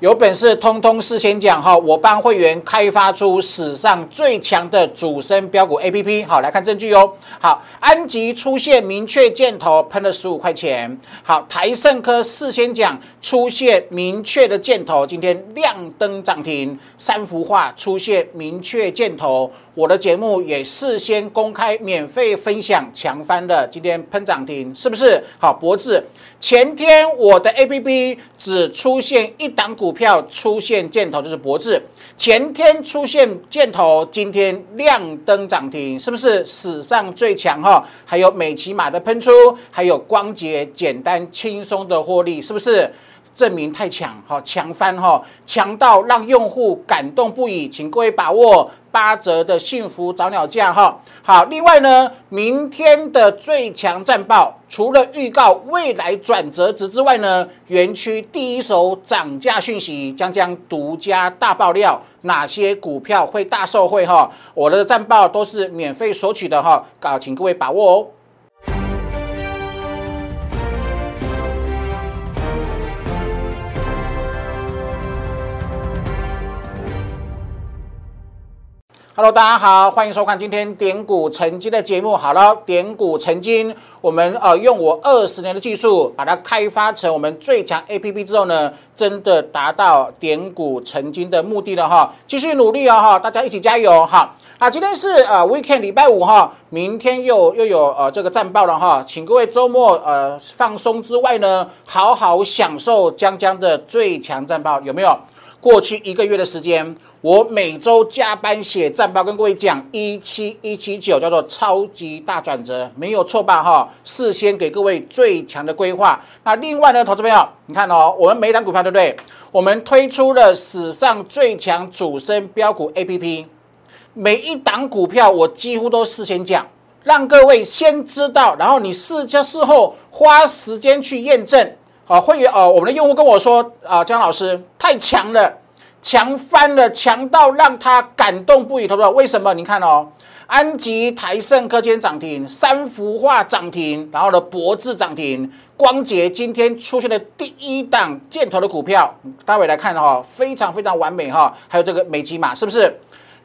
有本事通通事先讲哈，我帮会员开发出史上最强的主升标股 A P P。好，来看证据哦。好，安吉出现明确箭头，喷了十五块钱。好，台盛科事先讲出现明确的箭头，今天亮灯涨停。三幅画出现明确箭头，我的节目也事先公开免费分享强翻的，今天喷涨停，是不是？好，博智前天我的 A P P 只出现一档股。票出现箭头就是博智，前天出现箭头，今天亮灯涨停，是不是史上最强哈？还有美骑马的喷出，还有光捷简单轻松的获利，是不是？证明太强，好强翻哈，强到让用户感动不已，请各位把握八折的幸福早鸟价哈。好，另外呢，明天的最强战报，除了预告未来转折值之外呢，园区第一手涨价讯息将将独家大爆料，哪些股票会大受惠哈？我的战报都是免费索取的哈，搞，请各位把握哦。Hello，大家好，欢迎收看今天点股成金的节目。好了，点股成金，我们呃用我二十年的技术把它开发成我们最强 A P P 之后呢，真的达到点股成金的目的了哈。继续努力哦哈，大家一起加油哈。啊，今天是呃 Weekend 礼拜五哈，明天又又有呃这个战报了哈，请各位周末呃放松之外呢，好好享受江江的最强战报，有没有？过去一个月的时间。我每周加班写战报，跟各位讲一七一七九叫做超级大转折，没有错吧？哈，事先给各位最强的规划。那另外呢，投资朋友，你看哦，我们每一档股票对不对？我们推出了史上最强主升标股 A P P，每一档股票我几乎都事先讲，让各位先知道，然后你事加事后花时间去验证。啊，会员啊，我们的用户跟我说啊，姜老师太强了。强翻了，强到让他感动不已，投资为什么？你看哦，安吉、台盛科今涨停，三幅画涨停，然后呢，博智涨停，光捷今天出现的第一档箭头的股票，待会来看哈，非常非常完美哈。还有这个美吉马是不是？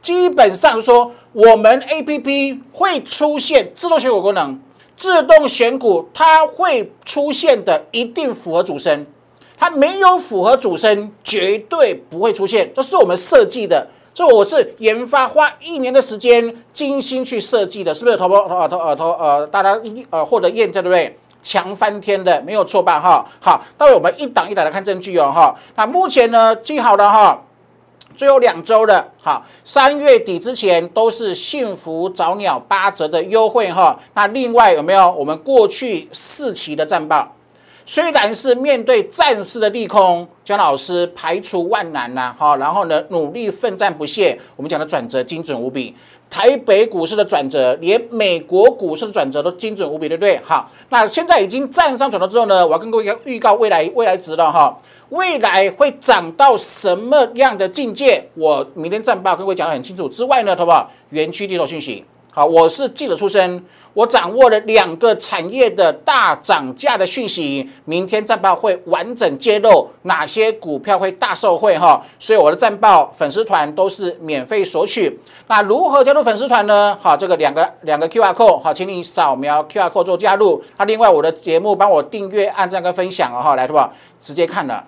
基本上说，我们 A P P 会出现自动选股功能，自动选股它会出现的，一定符合主升。它没有符合主升，绝对不会出现。这是我们设计的，这我是研发花一年的时间精心去设计的，是不是？投投呃投呃投呃，大家一呃获得验证对不对？强翻天的，没有错吧？哈，好，待会我们一档一档的看证据哦，哈。那目前呢，记好了哈，最后两周了，好，三月底之前都是幸福早鸟八折的优惠哈。那另外有没有我们过去四期的战报？虽然是面对战士的利空，姜老师排除万难呐，好，然后呢努力奋战不懈。我们讲的转折精准无比，台北股市的转折，连美国股市的转折都精准无比，对不对？好，那现在已经站上转头之后呢，我要跟各位预告未来未来值了哈，未来会涨到什么样的境界？我明天战报跟各位讲得很清楚。之外呢，好不好？园区地头讯息。好，我是记者出身，我掌握了两个产业的大涨价的讯息，明天战报会完整揭露哪些股票会大受惠哈，所以我的战报粉丝团都是免费索取。那如何加入粉丝团呢？好，这个两个两个 Q R code，好，请你扫描 Q R code 做加入。那另外我的节目帮我订阅、按赞跟分享哦哈，来，好不好？直接看了。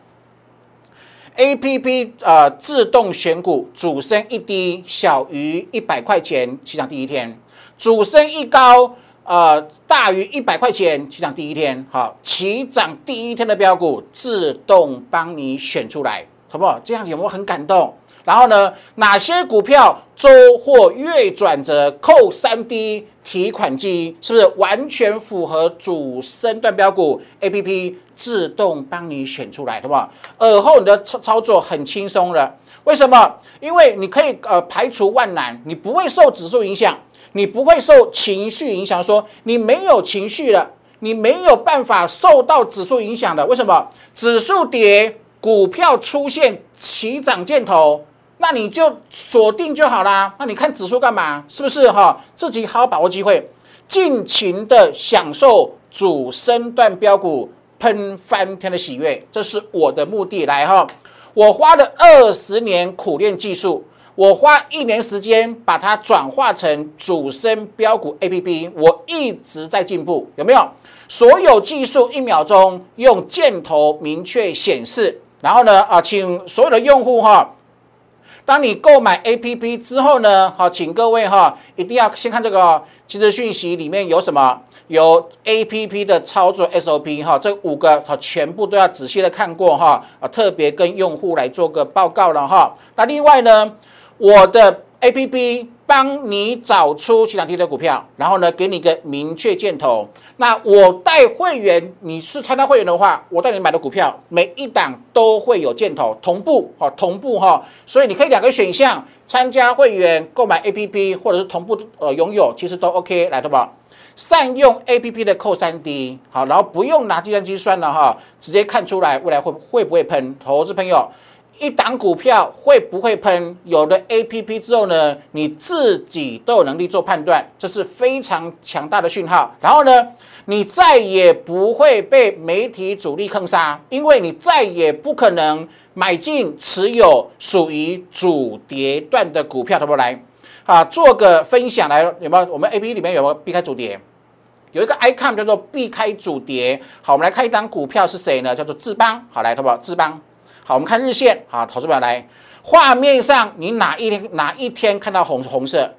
A P P 呃自动选股，主升一低小于一百块钱起涨第一天，主升一高呃大于一百块钱起涨第一天，好起涨第一天的标股自动帮你选出来，好不好？这样有没有很感动？然后呢，哪些股票周或月转折扣三 D 提款机，是不是完全符合主升段标股 A P P？自动帮你选出来，好不好？耳后你的操操作很轻松了。为什么？因为你可以呃排除万难，你不会受指数影响，你不会受情绪影响。说你没有情绪了，你没有办法受到指数影响的。为什么？指数跌，股票出现起涨箭头，那你就锁定就好啦。那你看指数干嘛？是不是哈？自己好好把握机会，尽情的享受主升段标股。喷翻天的喜悦，这是我的目的。来哈，我花了二十年苦练技术，我花一年时间把它转化成主升标股 A P P，我一直在进步，有没有？所有技术一秒钟用箭头明确显示，然后呢啊，请所有的用户哈。当你购买 A P P 之后呢，好，请各位哈，一定要先看这个其实讯息里面有什么，有 A P P 的操作 S O P 哈，这五个它全部都要仔细的看过哈，啊，特别跟用户来做个报告了哈。那另外呢，我的 A P P。帮你找出其他低的股票，然后呢，给你一个明确箭头。那我带会员，你是参加会员的话，我带你买的股票，每一档都会有箭头同步，哈，同步哈。所以你可以两个选项，参加会员购买 A P P，或者是同步呃拥有，其实都 OK，来，对吧？善用 A P P 的扣三 D，好，然后不用拿计算机算了哈，直接看出来未来会会不会喷。投资朋友。一档股票会不会喷？有了 A P P 之后呢，你自己都有能力做判断，这是非常强大的讯号。然后呢，你再也不会被媒体主力坑杀，因为你再也不可能买进持有属于主跌段的股票。怎么来？啊，做个分享来，有没有？我们 A P P 里面有没有避开主跌？有一个 icon 叫做避开主跌。好，我们来看一档股票是谁呢？叫做智邦。好，来，好不好？智邦。好，我们看日线。好，投资表来，画面上你哪一天哪一天看到红红色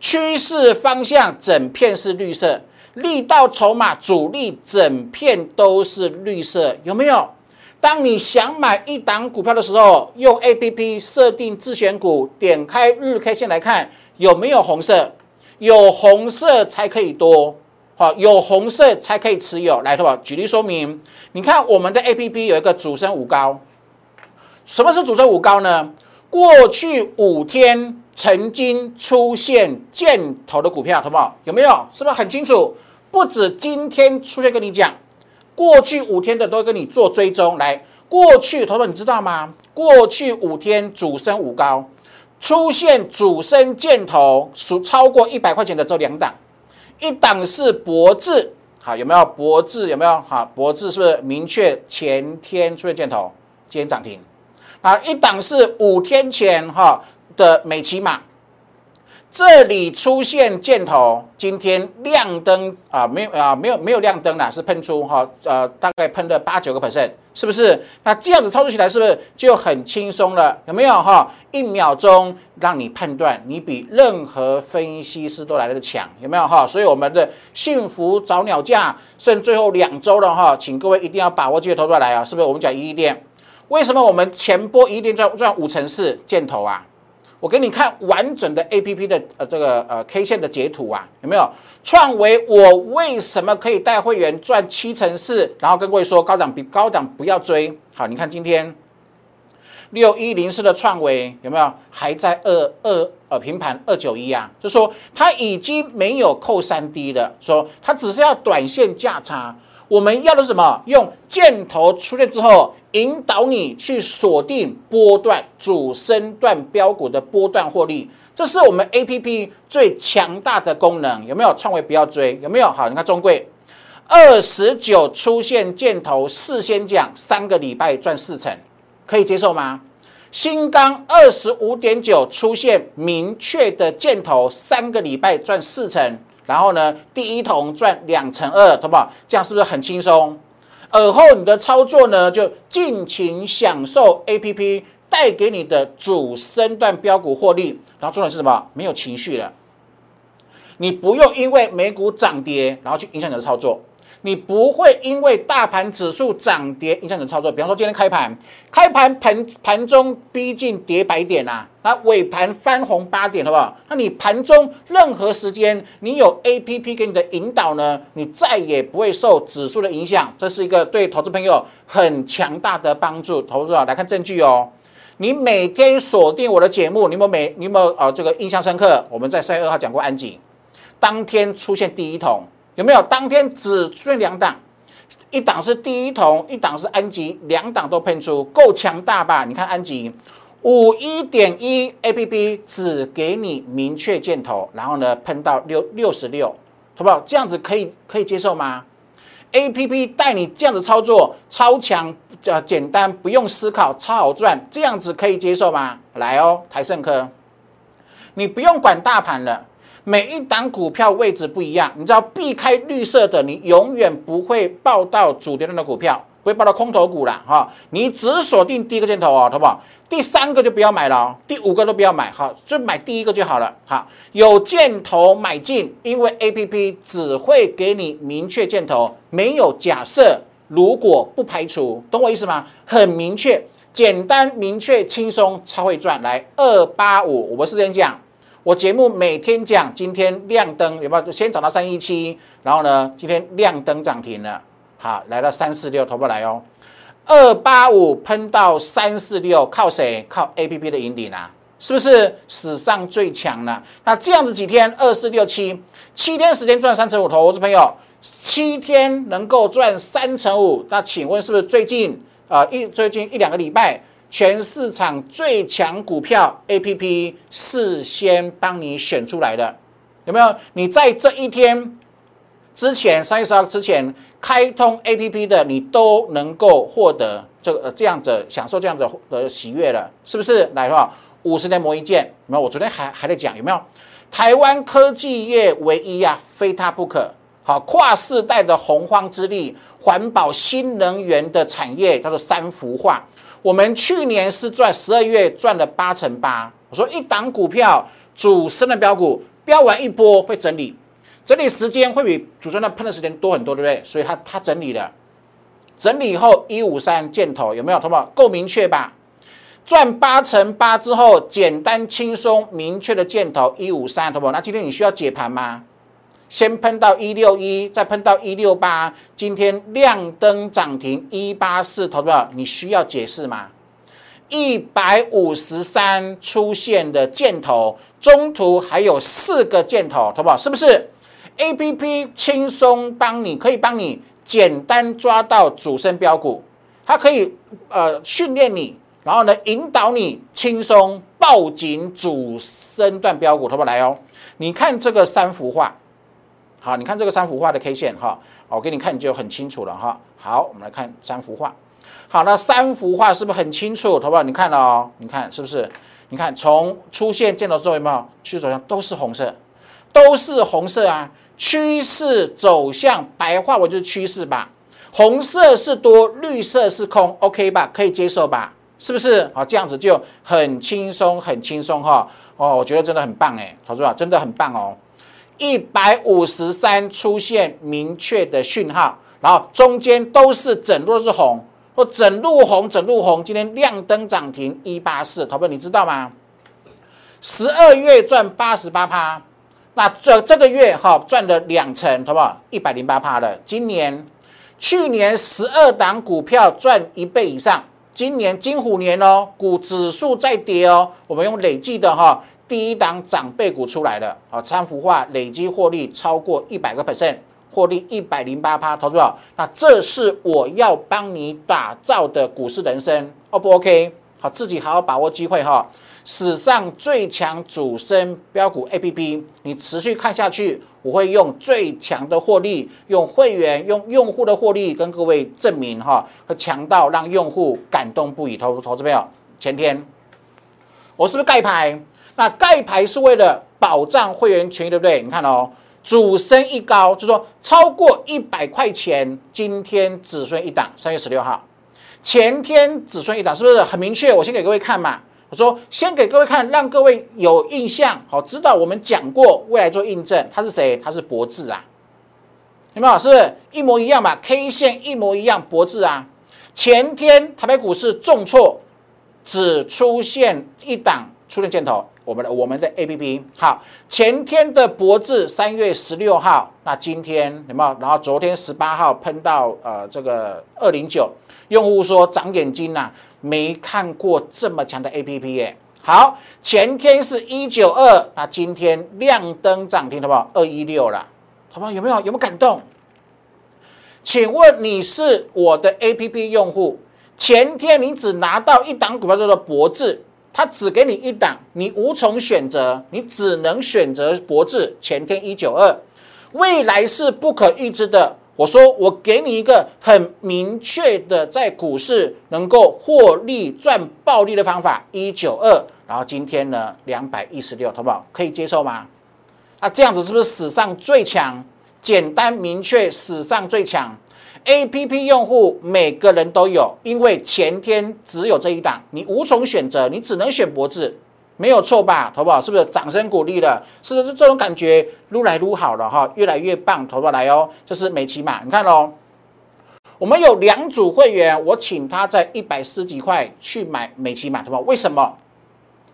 趋势方向，整片是绿色，力道筹码主力整片都是绿色，有没有？当你想买一档股票的时候，用 A P P 设定自选股，点开日 K 线来看有没有红色，有红色才可以多，好，有红色才可以持有。来，投保举例说明，你看我们的 A P P 有一个主升五高。什么是主升五高呢？过去五天曾经出现箭头的股票，好不好？有没有？是不是很清楚？不止今天出现跟你讲，过去五天的都跟你做追踪。来，过去，投资你知道吗？过去五天主升五高，出现主升箭头，数超过一百块钱的只有两档，一档是博智，好，有没有？博智有没有？好，博智是不是明确前天出现箭头，今天涨停？啊，一档是五天前哈的美骑马，这里出现箭头，今天亮灯啊，没有啊，没有没有亮灯啦，是喷出哈，呃，大概喷了八九个 percent，是不是？那这样子操作起来是不是就很轻松了？有没有哈？一秒钟让你判断，你比任何分析师都来的强，有没有哈？所以我们的幸福早鸟价剩最后两周了哈，请各位一定要把握机会投出来啊，是不是？我们讲一利店。为什么我们前波一定赚赚五成四箭头啊？我给你看完整的 A P P 的呃这个呃 K 线的截图啊，有没有？创维我为什么可以带会员赚七成四？然后跟各位说高档比高档不要追。好，你看今天六一零四的创维有没有还在二二呃平盘二九一啊？就说它已经没有扣三 D 的，说它只是要短线价差。我们要的是什么？用箭头出现之后，引导你去锁定波段主升段标股的波段获利，这是我们 A P P 最强大的功能。有没有创维不要追？有没有？好，你看中贵二十九出现箭头，事先讲三个礼拜赚四成，可以接受吗？新钢二十五点九出现明确的箭头，三个礼拜赚四成。然后呢，第一桶赚两成二，好不好？这样是不是很轻松？而后你的操作呢，就尽情享受 A P P 带给你的主升段标股获利。然后重点是什么？没有情绪了，你不用因为美股涨跌，然后去影响你的操作。你不会因为大盘指数涨跌影响你的操作。比方说今天开盘，开盘盘盘中逼近跌百点呐，那尾盘翻红八点，好不好？那你盘中任何时间，你有 A P P 给你的引导呢，你再也不会受指数的影响。这是一个对投资朋友很强大的帮助。投资者来看证据哦，你每天锁定我的节目，你有没有每你有没有呃这个印象深刻？我们在三月二号讲过安井，当天出现第一桶。有没有当天只出现两档，一档是第一桶，一档是安吉，两档都喷出，够强大吧？你看安吉五一点一 A P P 只给你明确箭头，然后呢喷到六六十六，好不好？这样子可以可以接受吗 A P P 带你这样子操作，超强呃简单，不用思考，超好赚，这样子可以接受吗？来哦，台盛科，你不用管大盘了，每一档股票位置不一样，你知道避开绿色的，你永远不会报到主跌的股票。会报到空头股了哈，你只锁定第一个箭头哦，好不好？第三个就不要买了哦，第五个都不要买，好，就买第一个就好了。好，有箭头买进，因为 A P P 只会给你明确箭头，没有假设，如果不排除，懂我意思吗？很明确，简单明确，轻松，超会赚。来，二八五，我是这样讲，我节目每天讲，今天亮灯有没有？先涨到三一七，然后呢，今天亮灯涨停了。好，来到三四六，投不来哦。二八五喷到三四六，靠谁？靠 A P P 的引领啊，是不是史上最强了？那这样子几天，二四六七，七天时间赚三成五，投资朋友，七天能够赚三成五，那请问是不是最近啊一最近一两个礼拜，全市场最强股票 A P P 事先帮你选出来的？有没有？你在这一天之前，三月十号之前。开通 A P P 的你都能够获得这个这样子享受这样子的喜悦了，是不是？来的话，五十年磨一剑，有没有？我昨天还还在讲有没有？台湾科技业唯一呀，非它不可。好，跨世代的洪荒之力，环保新能源的产业叫做三幅画。我们去年是赚十二月赚了八成八。我说一档股票主升的标股，标完一波会整理。整理时间会比主升的喷的时间多很多，对不对？所以它它整理了，整理以后一五三箭头有没有？好不好？够明确吧？赚八乘八之后，简单轻松明确的箭头一五三，好不好？那今天你需要解盘吗？先喷到一六一，再喷到一六八，今天亮灯涨停一八四，投不好？你需要解释吗？一百五十三出现的箭头，中途还有四个箭头，好不好？是不是？A P P 轻松帮你，可以帮你简单抓到主升标股，它可以呃训练你，然后呢引导你轻松抱紧主升段标股，好不好？来哦，你看这个三幅画，好，你看这个三幅画的 K 线哈，我给你看就很清楚了哈。好，我们来看三幅画，好，那三幅画是不是很清楚？好不好？你看哦，你看是不是？你看从出现箭头之后有没有？趋势走向都是红色，都是红色啊。趋势走向白话，我就是趋势吧。红色是多，绿色是空，OK 吧？可以接受吧？是不是？好，这样子就很轻松，很轻松哈。哦，我觉得真的很棒哎，投资者真的很棒哦。一百五十三出现明确的讯号，然后中间都是整路都是红，或整路红，整路红。今天亮灯涨停一八四，投资你知道吗？十二月赚八十八趴。那这这个月哈赚了两成，好不好？一百零八趴了。今年、去年十二档股票赚一倍以上，今年金虎年哦，股指数在跌哦。我们用累计的哈，第一档长辈股出来了，好，三幅画累计获利超过一百个 percent，获利一百零八趴，投资者，那这是我要帮你打造的股市人生，O 不 OK？好，自己好好把握机会哈。史上最强主升标股 A P P，你持续看下去，我会用最强的获利，用会员、用用户的获利跟各位证明哈，和强到让用户感动不已。投投资朋友，前天我是不是盖牌？那盖牌是为了保障会员权益，对不对？你看哦，主升一高，就说超过一百块钱，今天只剩一档，三月十六号，前天只剩一档，是不是很明确？我先给各位看嘛。我说，先给各位看，让各位有印象，好知道我们讲过，未来做印证，他是谁？他是博智啊，有没有？是不是一模一样嘛？K 线一模一样，博智啊。前天台北股市重挫，只出现一档出现箭头，我们的我们的 A P P 好。前天的博智三月十六号，那今天有没有？然后昨天十八号喷到呃这个二零九，用户说长眼睛呐。没看过这么强的 A P P 耶！好，前天是一九二，那今天亮灯涨停，好不好？二一六了，好不好？有没有有没有感动？请问你是我的 A P P 用户，前天你只拿到一档股票叫做博智，它只给你一档，你无从选择，你只能选择博智。前天一九二，未来是不可预知的。我说我给你一个很明确的在股市能够获利赚暴利的方法，一九二，然后今天呢两百一十六，好不好？可以接受吗？那这样子是不是史上最强？简单明确，史上最强。A P P 用户每个人都有，因为前天只有这一档，你无从选择，你只能选博智，没有错吧？投保？是不是掌声鼓励了？是不是这种感觉撸来撸好了哈，越来越棒，投保来哦。这是美琪玛，你看哦，我们有两组会员，我请他在一百四几块去买美琪玛，对吧？为什么？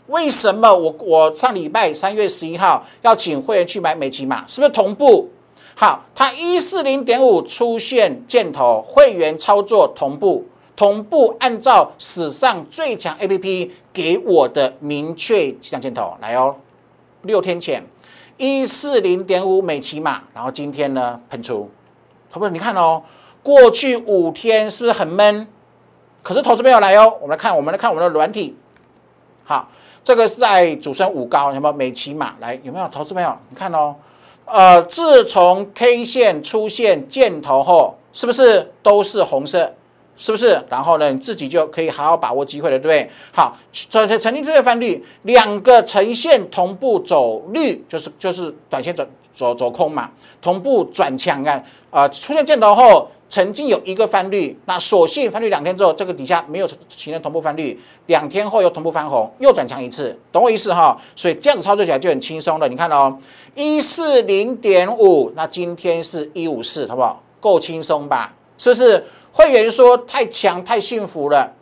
为什么我我上礼拜三月十一号要请会员去买美琪玛？是不是同步？好，它一四零点五出现箭头，会员操作同步，同步按照史上最强 A P P 给我的明确向箭头来哦。六天前一四零点五美骑马，然后今天呢喷出，投资你看哦，过去五天是不是很闷？可是投资没有来哦。我们来看，我们来看我们的软体。好，这个是在主升五高，有没有美骑马？来，有没有投资朋友？你看哦。呃，自从 K 线出现箭头后，是不是都是红色？是不是？然后呢，你自己就可以好好把握机会了，对不对？好，曾曾经这个翻绿，两个呈现同步走绿，就是就是短线走走走空嘛，同步转强啊，啊，出现箭头后。曾经有一个翻绿，那所幸翻绿两天之后，这个底下没有形成同步翻绿，两天后又同步翻红，又转强一次，懂我意思哈？所以这样子操作起来就很轻松了。你看哦，一四零点五，那今天是一五四，好不好？够轻松吧？是不是？会员说太强太幸福了，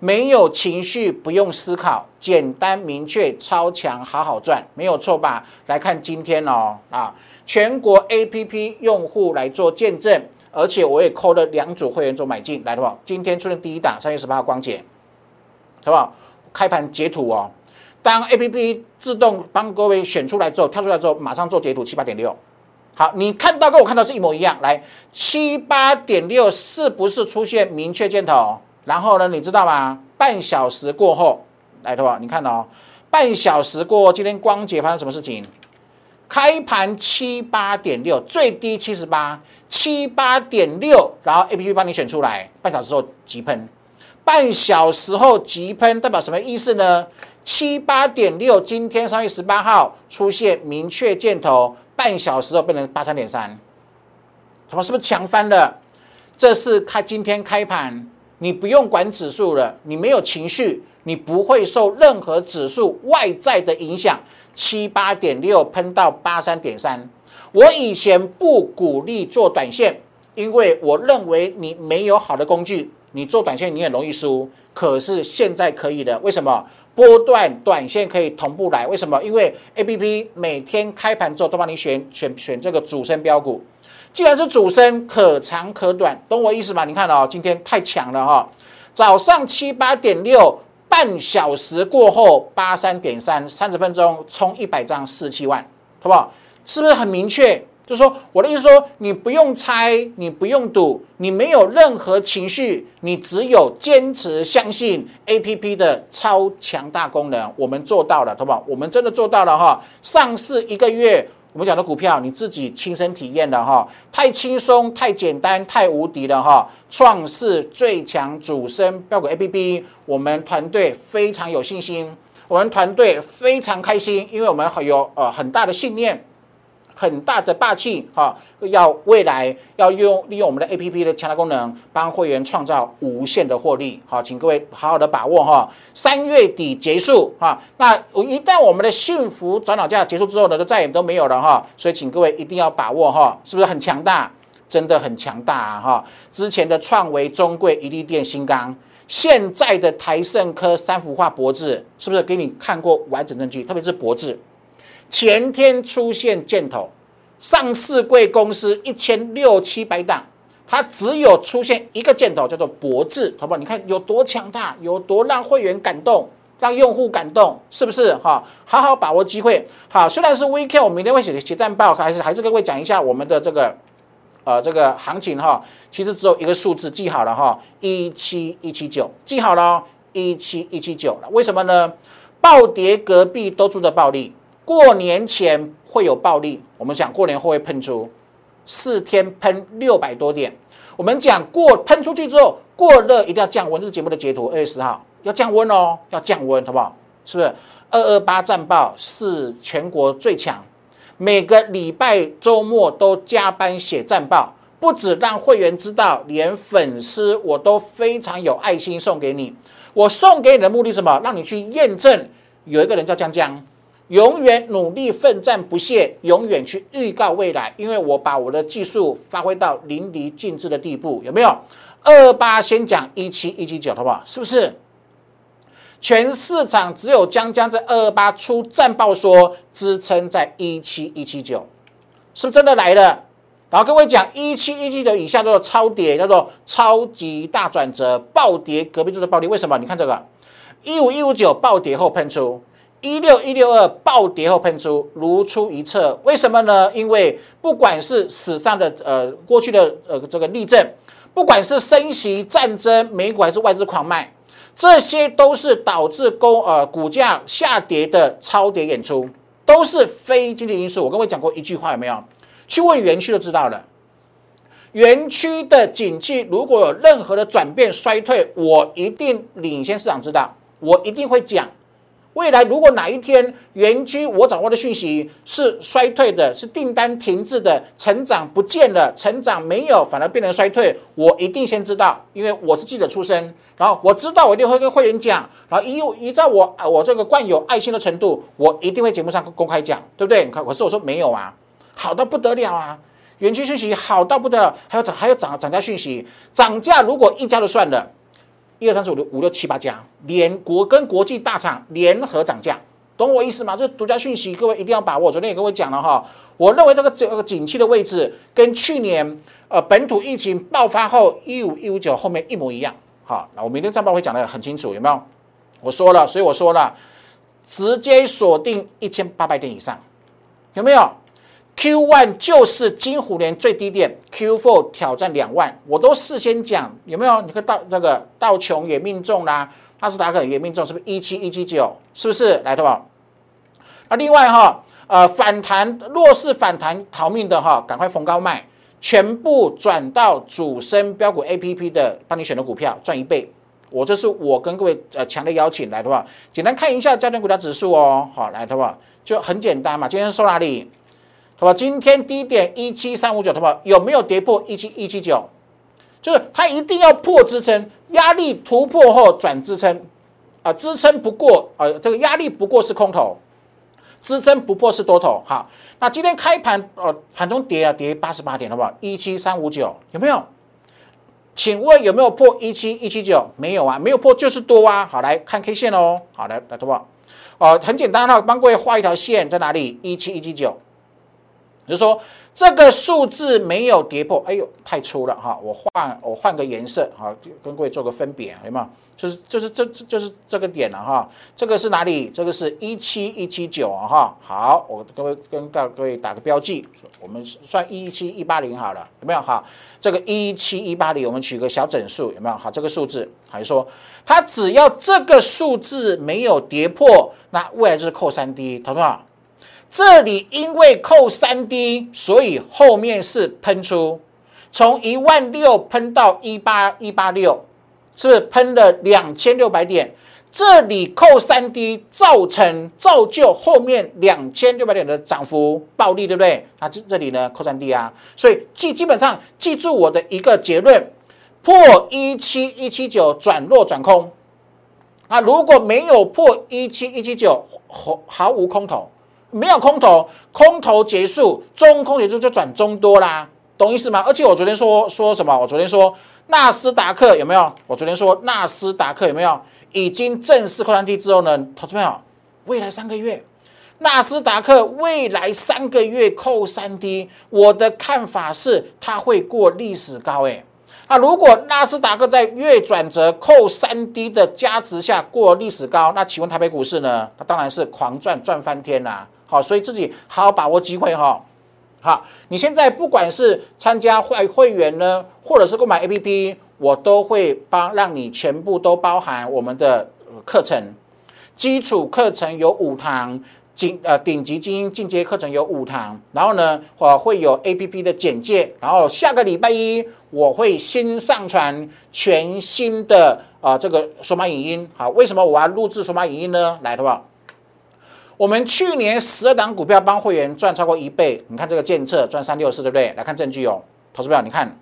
没有情绪，不用思考，简单明确，超强，好好赚，没有错吧？来看今天哦，啊，全国 A P P 用户来做见证。而且我也扣了两组会员做买进来的话，今天出现第一档三月十八号光解，好不好？开盘截图哦。当 A P P 自动帮各位选出来之后，跳出来之后，马上做截图七八点六。好，你看到跟我看到是一模一样。来，七八点六是不是出现明确箭头？然后呢，你知道吗？半小时过后，来的话，你看哦，半小时过后，今天光解发生什么事情？开盘七八点六，最低七十八。七八点六，然后 A P P 帮你选出来，半小时后急喷，半小时后急喷代表什么意思呢？七八点六，今天三月十八号出现明确箭头，半小时后变成八三点三，什么是不是强翻了？这是开今天开盘，你不用管指数了，你没有情绪，你不会受任何指数外在的影响，七八点六喷到八三点三。我以前不鼓励做短线，因为我认为你没有好的工具，你做短线你很容易输。可是现在可以的，为什么？波段短线可以同步来，为什么？因为 A P P 每天开盘之后都帮你选选选这个主升标股，既然是主升，可长可短，懂我意思吗？你看哦，今天太强了哈，早上七八点六，半小时过后八三点三，三十分钟冲一百张四七万，好不好？是不是很明确？就是说，我的意思说，你不用猜，你不用赌，你没有任何情绪，你只有坚持相信 A P P 的超强大功能。我们做到了，好不？我们真的做到了哈！上市一个月，我们讲的股票，你自己亲身体验的哈，太轻松、太简单、太无敌了哈！创世最强主升标股 A P P，我们团队非常有信心，我们团队非常开心，因为我们有呃很大的信念。很大的霸气哈，要未来要用利用我们的 A P P 的强大功能，帮会员创造无限的获利。好，请各位好好的把握哈。三月底结束哈，那一旦我们的幸福转脑价结束之后呢，就再也都没有了哈。所以请各位一定要把握哈，是不是很强大？真的很强大啊哈。之前的创维、中贵、一利电、新钢，现在的台盛科、三幅画、博智，是不是给你看过完整证据？特别是博智。前天出现箭头，上市贵公司一千六七百档，它只有出现一个箭头，叫做博智，好不好？你看有多强大，有多让会员感动，让用户感动，是不是？哈，好好把握机会。好，虽然是 V K，我明天会写写战报，还是还是跟各位讲一下我们的这个呃这个行情哈。其实只有一个数字，记好了哈，一七一七九，记好了，一七一七九了。为什么呢？暴跌隔壁都住着暴利。过年前会有暴利，我们想过年后会喷出，四天喷六百多点。我们讲过喷出去之后过热一定要降温，这是节目的截图。二月十号要降温哦，要降温，好不好？是不是？二二八战报是全国最强，每个礼拜周末都加班写战报，不止让会员知道，连粉丝我都非常有爱心送给你。我送给你的目的是什么？让你去验证，有一个人叫江江。永远努力奋战不懈，永远去预告未来，因为我把我的技术发挥到淋漓尽致的地步，有没有？二八先讲一七一七九，好不好？是不是？全市场只有江江在二二八出战报说支撑在一七一七九，是不是真的来了？然后各位讲一七一七九以下叫做超跌，叫做超级大转折，暴跌，隔壁就是暴跌。为什么？你看这个一五一五九暴跌后喷出。一六一六二暴跌后喷出，如出一辙。为什么呢？因为不管是史上的呃过去的呃这个例证，不管是升息、战争、美股还是外资狂卖，这些都是导致公呃股价下跌的超跌演出，都是非经济因素。我跟各位讲过一句话，有没有？去问园区就知道了。园区的景气如果有任何的转变衰退，我一定领先市场知道，我一定会讲。未来如果哪一天园区我掌握的讯息是衰退的，是订单停滞的，成长不见了，成长没有，反而变成衰退，我一定先知道，因为我是记者出身，然后我知道我一定会跟会员讲，然后依依照我我这个惯有爱心的程度，我一定会节目上公开讲，对不对？可是我说没有啊，好到不得了啊，园区讯息好到不得了，还有涨还有涨涨价讯息，涨价如果一家就算了。一二三四五六五六七八家联国跟国际大厂联合涨价，懂我意思吗？这是独家讯息，各位一定要把握。昨天也跟我讲了哈，我认为这个这个景气的位置跟去年呃本土疫情爆发后一五一五九后面一模一样。好，那我明天战报会讲的很清楚，有没有？我说了，所以我说了，直接锁定一千八百点以上，有没有？Q one 就是金虎年最低点，Q four 挑战两万，我都事先讲，有没有？你看到那个道琼也命中啦，纳斯达克也命中，是不是一七一七九？是不是？来，对吧？那另外哈，呃，反弹弱势反弹逃命的哈，赶快逢高卖，全部转到主升标股 A P P 的帮你选的股票，赚一倍。我这是我跟各位呃强烈邀请来的吧，简单看一下焦点股价指数哦。好，来，对吧？就很简单嘛，今天收哪里？好吧，今天低点一七三五九，好不好？有没有跌破一七一七九？就是它一定要破支撑，压力突破后转支撑，啊，支撑不过，啊，这个压力不过是空头，支撑不破是多头。好，那今天开盘，呃，盘中跌啊，跌八十八点，好不好？一七三五九有没有？请问有没有破一七一七九？没有啊，没有破就是多啊。好，来看 K 线哦。好，来来，好不好？哦，很简单哈，帮各位画一条线在哪里？一七一七九。就是说，这个数字没有跌破，哎呦，太粗了哈！我换我换个颜色哈，跟各位做个分别，有没有？就是就是这这就是这个点了哈。这个是哪里？这个是一七一七九啊哈。好，我各位跟大各位打个标记，我们算一七一八零好了，有没有？哈，这个一七一八零，我们取个小整数，有没有？好，这个数字还是说，它只要这个数字没有跌破，那未来就是扣三 D，同学们。这里因为扣三 D，所以后面是喷出，从一万六喷到一八一八六，是不是喷了两千六百点？这里扣三 D 造成造就后面两千六百点的涨幅暴利，对不对？那这这里呢扣三 D 啊，所以记基本上记住我的一个结论：破一七一七九转弱转空。啊，如果没有破一七一七九，毫毫无空头。没有空头，空头结束，中空结束就转中多啦，懂意思吗？而且我昨天说说什么？我昨天说纳斯达克有没有？我昨天说纳斯达克有没有？已经正式扩张低之后呢？投资朋友，未来三个月，纳斯达克未来三个月扣三 D，我的看法是它会过历史高诶。那如果纳斯达克在月转折扣三 D 的加持下过历史高，那请问台北股市呢？它当然是狂赚赚翻天啦！好，所以自己好好把握机会哈。好，你现在不管是参加会会员呢，或者是购买 APP，我都会帮让你全部都包含我们的课程。基础课程有五堂，顶呃顶级精英进阶课程有五堂，然后呢，我会有 A P P 的简介，然后下个礼拜一我会新上传全新的啊这个数码影音。好，为什么我要录制数码影音呢？来，好不好？我们去年十二档股票帮会员赚超过一倍，你看这个建测赚三六四，对不对？来看证据哦，投资票，你看。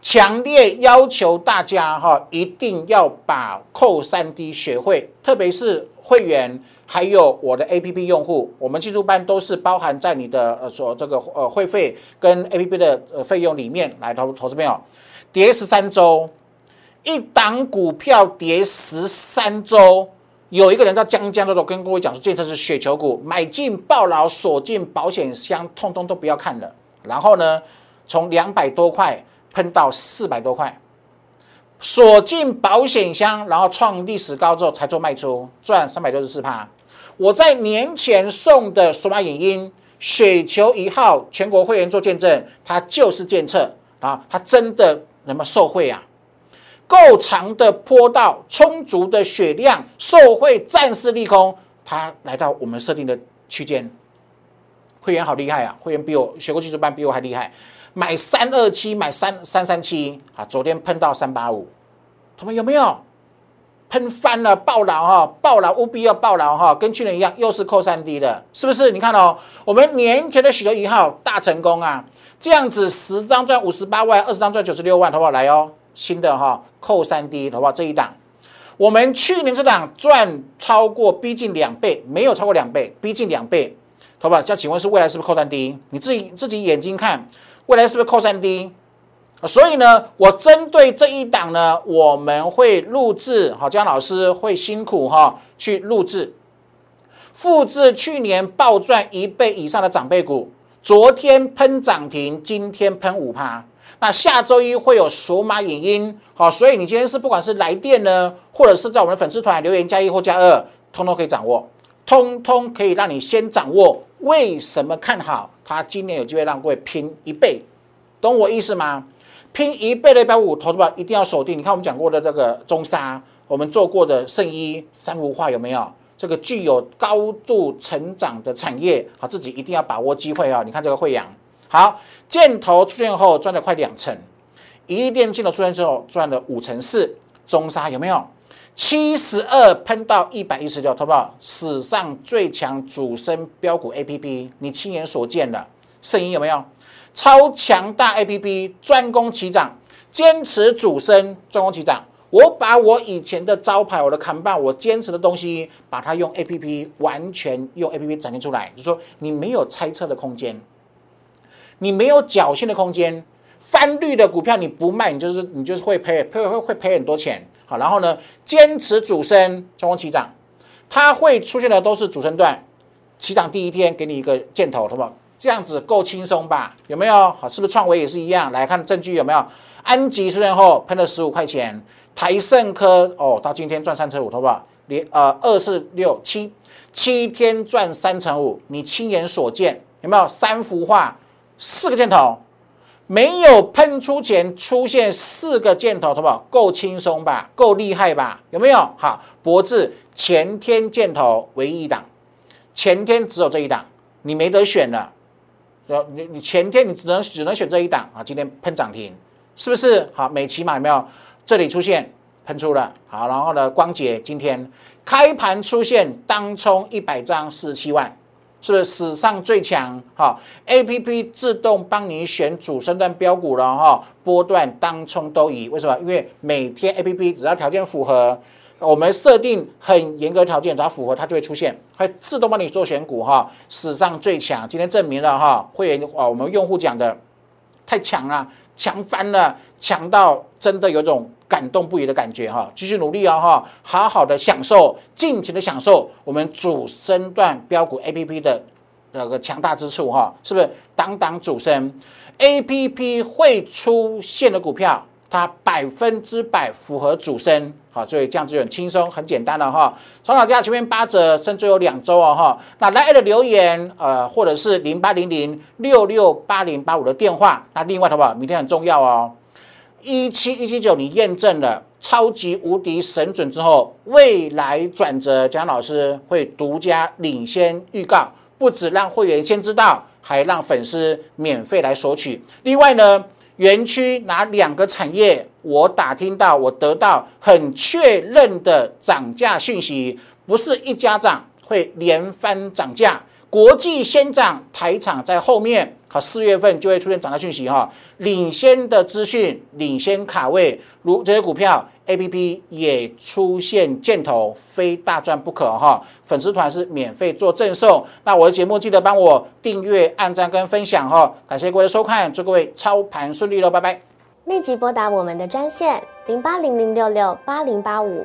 强烈要求大家哈，一定要把扣三 D 学会，特别是会员还有我的 APP 用户，我们技术班都是包含在你的呃所这个呃会费跟 APP 的呃费用里面来投投资朋友，跌十三周，一档股票跌十三周，有一个人叫江江的时候跟各位讲说，这次是雪球股，买进爆牢，锁进保险箱，通通都不要看了，然后呢，从两百多块。喷到四百多块，锁进保险箱，然后创历史高之后才做卖出，赚三百六十四趴。我在年前送的数码影音雪球一号，全国会员做见证，它就是见测啊，它真的那么受惠啊？够长的坡道，充足的血量，受惠暂时利空，它来到我们设定的区间。会员好厉害啊！会员比我学过技术班，比我还厉害。买三二七，买三三三七啊！昨天喷到三八五，他们有没有喷翻了？爆牢哈，爆牢务必要爆牢哈，跟去年一样，又是扣三 D 的，是不是？你看哦，我们年前的许多一号大成功啊，这样子十张赚五十八万，二十张赚九十六万，好不好？来哦，新的哈扣三 D，好不好？这一档，我们去年这档赚超过逼近两倍，没有超过两倍，逼近两倍，好不好？叫请问是未来是不是扣三 D？你自己自己眼睛看。未来是不是扣三 D？所以呢，我针对这一档呢，我们会录制，好，姜老师会辛苦哈去录制，复制去年暴赚一倍以上的长辈股，昨天喷涨停，今天喷五趴，那下周一会有数码影音，好，所以你今天是不管是来电呢，或者是在我们的粉丝团留言加一或加二，通通可以掌握，通通可以让你先掌握为什么看好。它今年有机会让各位拼一倍，懂我意思吗？拼一倍的一百五投资吧，一定要锁定。你看我们讲过的这个中沙，我们做过的圣衣三幅画有没有？这个具有高度成长的产业，好，自己一定要把握机会啊！你看这个惠阳，好，箭头出现后赚了快两成，一利电箭头出现之后赚了五成四，中沙有没有？七十二喷到一百一十六，好不好？史上最强主升标股 A P P，你亲眼所见的声音有没有？超强大 A P P 专攻起涨，坚持主升专攻起涨。我把我以前的招牌，我的看板，我坚持的东西，把它用 A P P 完全用 A P P 展现出来，就是说你没有猜测的空间，你没有侥幸的空间。翻绿的股票你不卖，你就是你就是会赔，会会会赔很多钱。好，然后呢，坚持主升，中攻起涨，它会出现的都是主升段，起涨第一天给你一个箭头，好不好？这样子够轻松吧？有没有？好，是不是创维也是一样？来看证据有没有？安吉出现后喷了十五块钱，台盛科哦，到今天赚三成五，好不好？连呃二四六七七天赚三成五，你亲眼所见有没有？三幅画，四个箭头。没有喷出前出现四个箭头，好不好？够轻松吧？够厉害吧？有没有？好，博智前天箭头唯一一档，前天只有这一档，你没得选了。你你前天你只能只能选这一档啊！今天喷涨停，是不是？好，美骑马有没有？这里出现喷出了，好，然后呢？光捷今天开盘出现当冲一百张四十七万。是不是史上最强？哈，A P P 自动帮你选主升段标股了哈，波段当冲都以。为什么？因为每天 A P P 只要条件符合，我们设定很严格条件，只要符合它就会出现，会自动帮你做选股哈。史上最强，今天证明了哈，会员啊，我们用户讲的太强了，强翻了，强到真的有种。感动不已的感觉哈，继续努力哦哈，好好的享受，尽情的享受我们主升段标股 A P P 的那个强大之处哈，是不是？当当主升 A P P 会出现的股票，它百分之百符合主升，好，所以这样子很轻松，很简单了哈。从老家前面八折，甚至有两周哦哈。那来的留言呃，或者是零八零零六六八零八五的电话，那另外的话，明天很重要哦。一七一七九，你验证了超级无敌神准之后，未来转折，蒋老师会独家领先预告，不止让会员先知道，还让粉丝免费来索取。另外呢，园区哪两个产业，我打听到，我得到很确认的涨价讯息，不是一家涨，会连番涨价。国际先涨，台厂在后面，四月份就会出现涨价讯息哈，领先的资讯，领先卡位，如这些股票，A P P 也出现箭头，非大赚不可哈。粉丝团是免费做赠送，那我的节目记得帮我订阅、按赞跟分享哈，感谢各位收看，祝各位操盘顺利喽，拜拜。立即拨打我们的专线零八零零六六八零八五。